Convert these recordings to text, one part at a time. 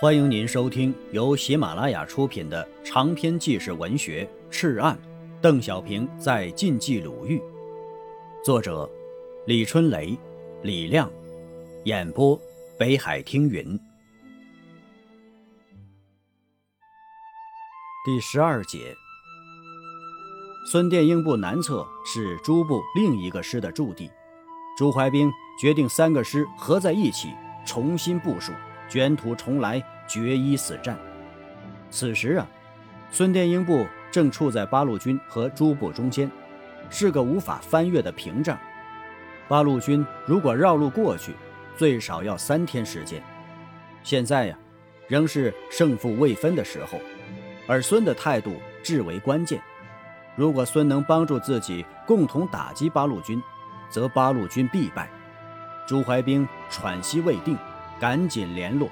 欢迎您收听由喜马拉雅出品的长篇纪实文学《赤案》，邓小平在晋冀鲁豫，作者李春雷、李亮，演播北海听云。第十二节，孙殿英部南侧是朱部另一个师的驻地，朱怀兵决定三个师合在一起，重新部署。卷土重来，决一死战。此时啊，孙殿英部正处在八路军和诸部中间，是个无法翻越的屏障。八路军如果绕路过去，最少要三天时间。现在呀，仍是胜负未分的时候，而孙的态度至为关键。如果孙能帮助自己共同打击八路军，则八路军必败。朱怀兵喘息未定。赶紧联络，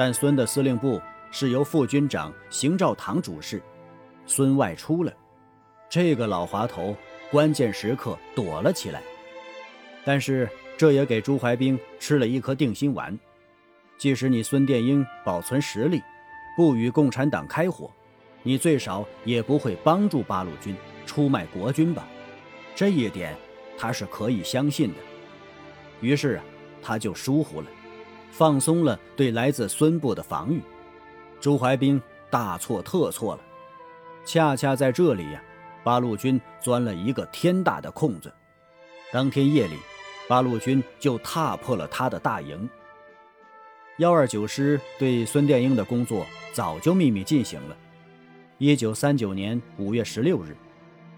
但孙的司令部是由副军长邢兆堂主事，孙外出了，这个老滑头关键时刻躲了起来。但是这也给朱怀兵吃了一颗定心丸，即使你孙殿英保存实力，不与共产党开火，你最少也不会帮助八路军出卖国军吧？这一点他是可以相信的。于是，他就疏忽了。放松了对来自孙部的防御，朱怀兵大错特错了。恰恰在这里呀，八路军钻了一个天大的空子。当天夜里，八路军就踏破了他的大营。幺二九师对孙殿英的工作早就秘密进行了。一九三九年五月十六日，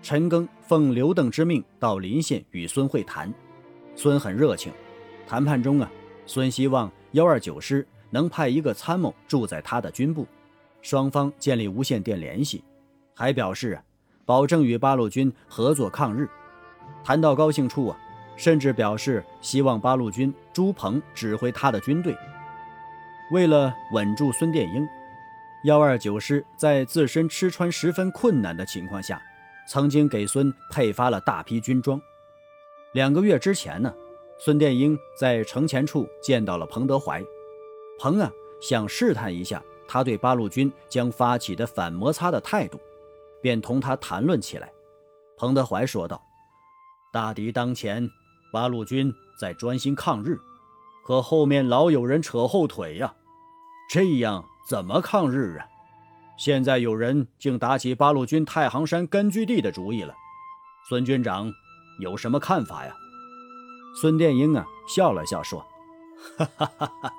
陈赓奉刘邓之命到临县与孙会谈，孙很热情。谈判中啊，孙希望。幺二九师能派一个参谋住在他的军部，双方建立无线电联系，还表示啊，保证与八路军合作抗日。谈到高兴处啊，甚至表示希望八路军朱鹏指挥他的军队。为了稳住孙殿英，幺二九师在自身吃穿十分困难的情况下，曾经给孙配发了大批军装。两个月之前呢。孙殿英在城前处见到了彭德怀，彭啊想试探一下他对八路军将发起的反摩擦的态度，便同他谈论起来。彭德怀说道：“大敌当前，八路军在专心抗日，可后面老有人扯后腿呀，这样怎么抗日啊？现在有人竟打起八路军太行山根据地的主意了，孙军长有什么看法呀？”孙殿英啊，笑了笑说：“哈哈哈哈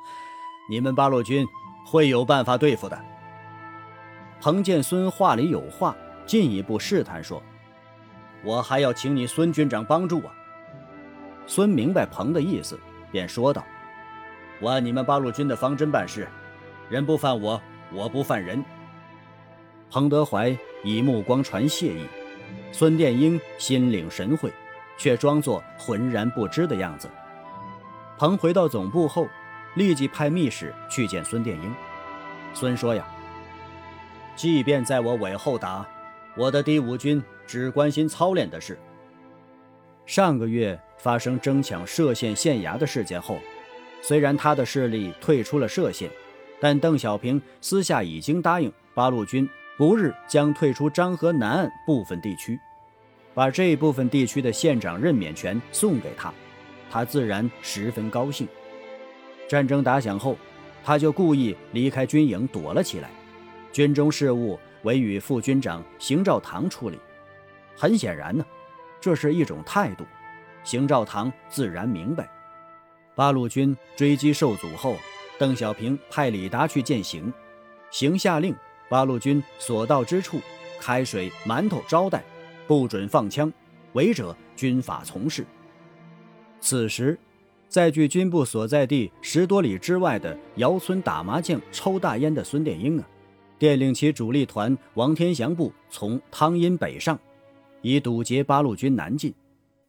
你们八路军会有办法对付的。”彭见孙话里有话，进一步试探说：“我还要请你孙军长帮助啊。”孙明白彭的意思，便说道：“我按你们八路军的方针办事，人不犯我，我不犯人。”彭德怀以目光传谢意，孙殿英心领神会。却装作浑然不知的样子。彭回到总部后，立即派密使去见孙殿英。孙说：“呀，即便在我尾后打，我的第五军只关心操练的事。上个月发生争抢歙县县衙的事件后，虽然他的势力退出了歙县，但邓小平私下已经答应八路军不日将退出漳河南岸部分地区。”把这一部分地区的县长任免权送给他，他自然十分高兴。战争打响后，他就故意离开军营躲了起来，军中事务委与副军长邢兆堂处理。很显然呢，这是一种态度。邢兆堂自然明白。八路军追击受阻后，邓小平派李达去见行，行下令八路军所到之处，开水馒头招待。不准放枪，违者军法从事。此时，在距军部所在地十多里之外的姚村打麻将、抽大烟的孙殿英啊，电令其主力团王天祥部从汤阴北上，以堵截八路军南进。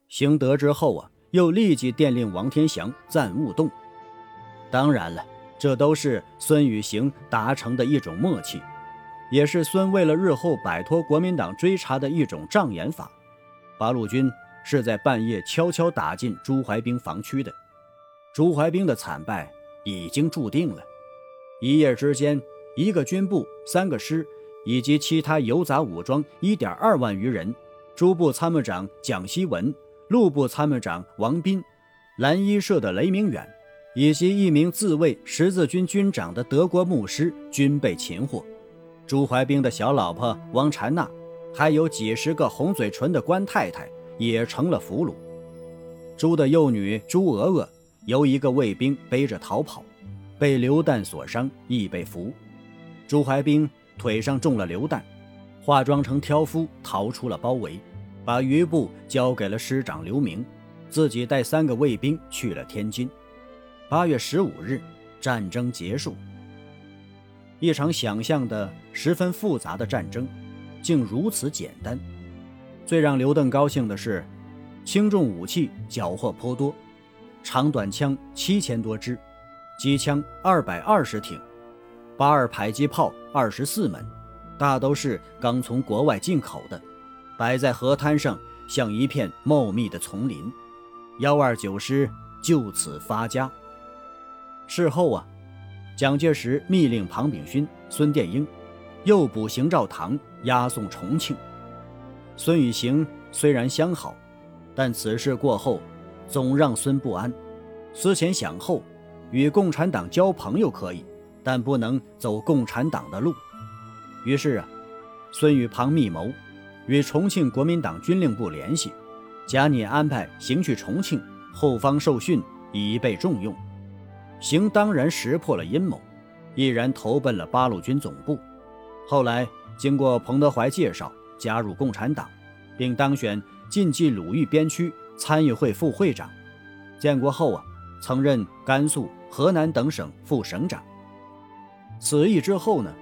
行得知后啊，又立即电令王天祥暂勿动。当然了，这都是孙与行达成的一种默契。也是孙为了日后摆脱国民党追查的一种障眼法。八路军是在半夜悄悄打进朱怀兵防区的，朱怀兵的惨败已经注定了。一夜之间，一个军部、三个师以及其他游杂武装一点二万余人，朱部参谋长蒋锡文、路部参谋长王斌、蓝衣社的雷明远，以及一名自卫十字军军长的德国牧师均被擒获。朱怀兵的小老婆王婵娜，还有几十个红嘴唇的官太太也成了俘虏。朱的幼女朱娥娥由一个卫兵背着逃跑，被流弹所伤，亦被俘。朱怀兵腿上中了流弹，化妆成挑夫逃出了包围，把余部交给了师长刘明，自己带三个卫兵去了天津。八月十五日，战争结束。一场想象的十分复杂的战争，竟如此简单。最让刘邓高兴的是，轻重武器缴获颇多，长短枪七千多支，机枪二百二十挺，八二迫击炮二十四门，大都是刚从国外进口的，摆在河滩上，像一片茂密的丛林。幺二九师就此发家。事后啊。蒋介石密令庞炳勋、孙殿英诱捕邢兆堂，押送重庆。孙与邢虽然相好，但此事过后，总让孙不安。思前想后，与共产党交朋友可以，但不能走共产党的路。于是啊，孙与庞密谋，与重庆国民党军令部联系，假拟安排行去重庆后方受训，以备重用。邢当然识破了阴谋，毅然投奔了八路军总部。后来经过彭德怀介绍，加入共产党，并当选晋冀鲁豫边区参议会副会长。建国后啊，曾任甘肃、河南等省副省长。此役之后呢，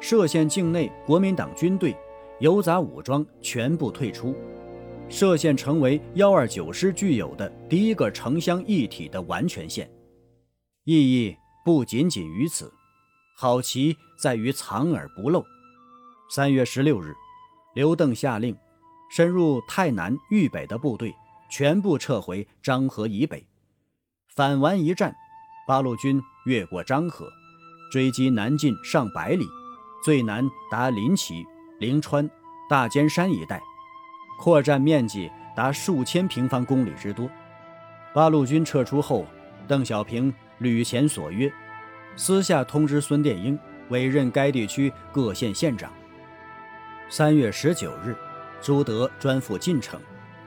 歙县境内国民党军队、游杂武装全部退出，歙县成为幺二九师具有的第一个城乡一体的完全县。意义不仅仅于此，好棋在于藏而不露。三月十六日，刘邓下令，深入太南、豫北的部队全部撤回漳河以北。反完一战，八路军越过漳河，追击南进上百里，最南达临齐、灵川、大尖山一带，扩占面积达数千平方公里之多。八路军撤出后，邓小平。履前所约，私下通知孙殿英委任该地区各县县长。三月十九日，朱德专赴晋城，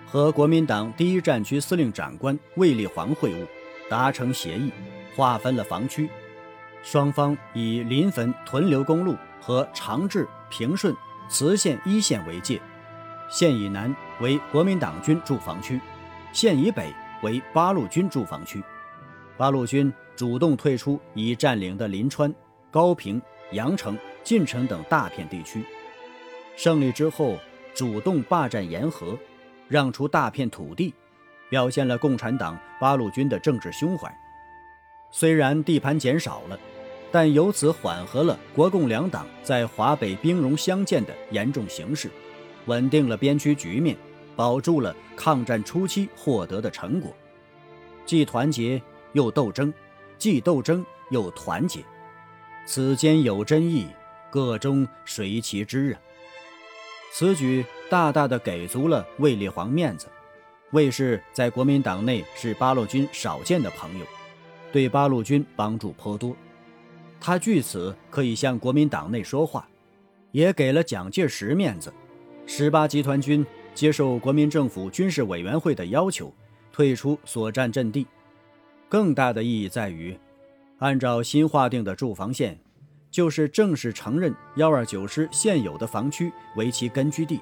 和国民党第一战区司令长官卫立煌会晤，达成协议，划分了防区。双方以临汾屯留公路和长治、平顺、磁县一线为界，县以南为国民党军驻防区，县以北为八路军驻防区。八路军主动退出已占领的临川、高平、阳城、晋城等大片地区。胜利之后，主动霸占沿河，让出大片土地，表现了共产党八路军的政治胸怀。虽然地盘减少了，但由此缓和了国共两党在华北兵戎相见的严重形势，稳定了边区局面，保住了抗战初期获得的成果，既团结。又斗争，既斗争又团结，此间有真意，个中谁其知啊？此举大大的给足了卫立煌面子。卫士在国民党内是八路军少见的朋友，对八路军帮助颇多。他据此可以向国民党内说话，也给了蒋介石面子。十八集团军接受国民政府军事委员会的要求，退出所占阵地。更大的意义在于，按照新划定的驻防线，就是正式承认幺二九师现有的防区为其根据地。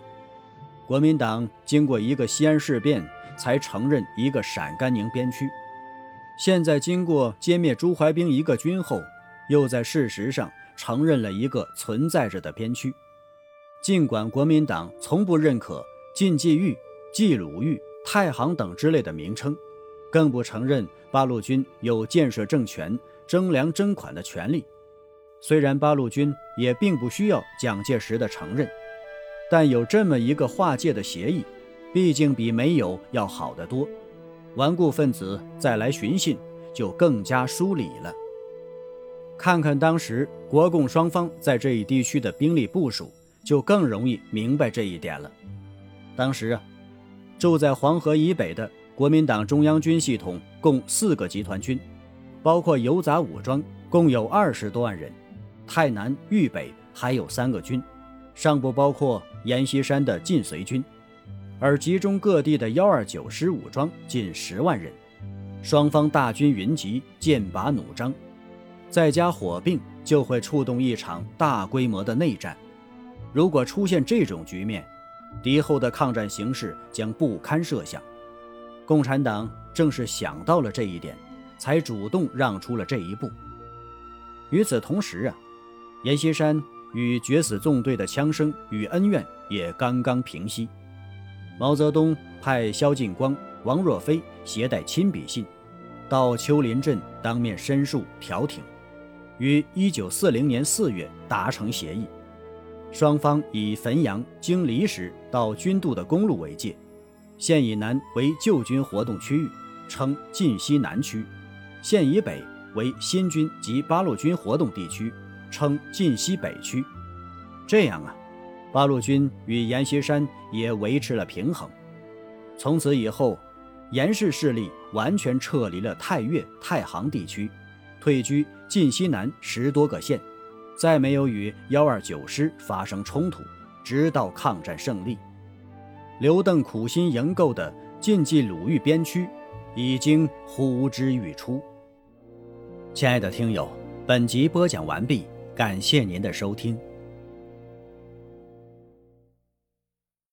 国民党经过一个西安事变，才承认一个陕甘宁边区。现在经过歼灭朱怀兵一个军后，又在事实上承认了一个存在着的边区。尽管国民党从不认可晋冀豫、冀鲁豫、太行等之类的名称。更不承认八路军有建设政权、征粮征款的权利。虽然八路军也并不需要蒋介石的承认，但有这么一个划界的协议，毕竟比没有要好得多。顽固分子再来寻衅，就更加疏离了。看看当时国共双方在这一地区的兵力部署，就更容易明白这一点了。当时啊，住在黄河以北的国民党中央军系统共四个集团军，包括游杂武装，共有二十多万人。太南、豫北还有三个军，尚不包括阎锡山的晋绥军，而集中各地的幺二九师武装近十万人。双方大军云集，剑拔弩张，再加火并，就会触动一场大规模的内战。如果出现这种局面，敌后的抗战形势将不堪设想。共产党正是想到了这一点，才主动让出了这一步。与此同时啊，阎锡山与决死纵队的枪声与恩怨也刚刚平息。毛泽东派萧劲光。王若飞携带亲笔信，到丘林镇当面申诉调停，于一九四零年四月达成协议。双方以汾阳经离石到军渡的公路为界，县以南为旧军活动区域，称晋西南区；县以北为新军及八路军活动地区，称晋西北区。这样啊，八路军与阎锡山也维持了平衡。从此以后。阎氏势力完全撤离了太岳、太行地区，退居晋西南十多个县，再没有与幺二九师发生冲突，直到抗战胜利。刘邓苦心营构的晋冀鲁豫边区已经呼之欲出。亲爱的听友，本集播讲完毕，感谢您的收听。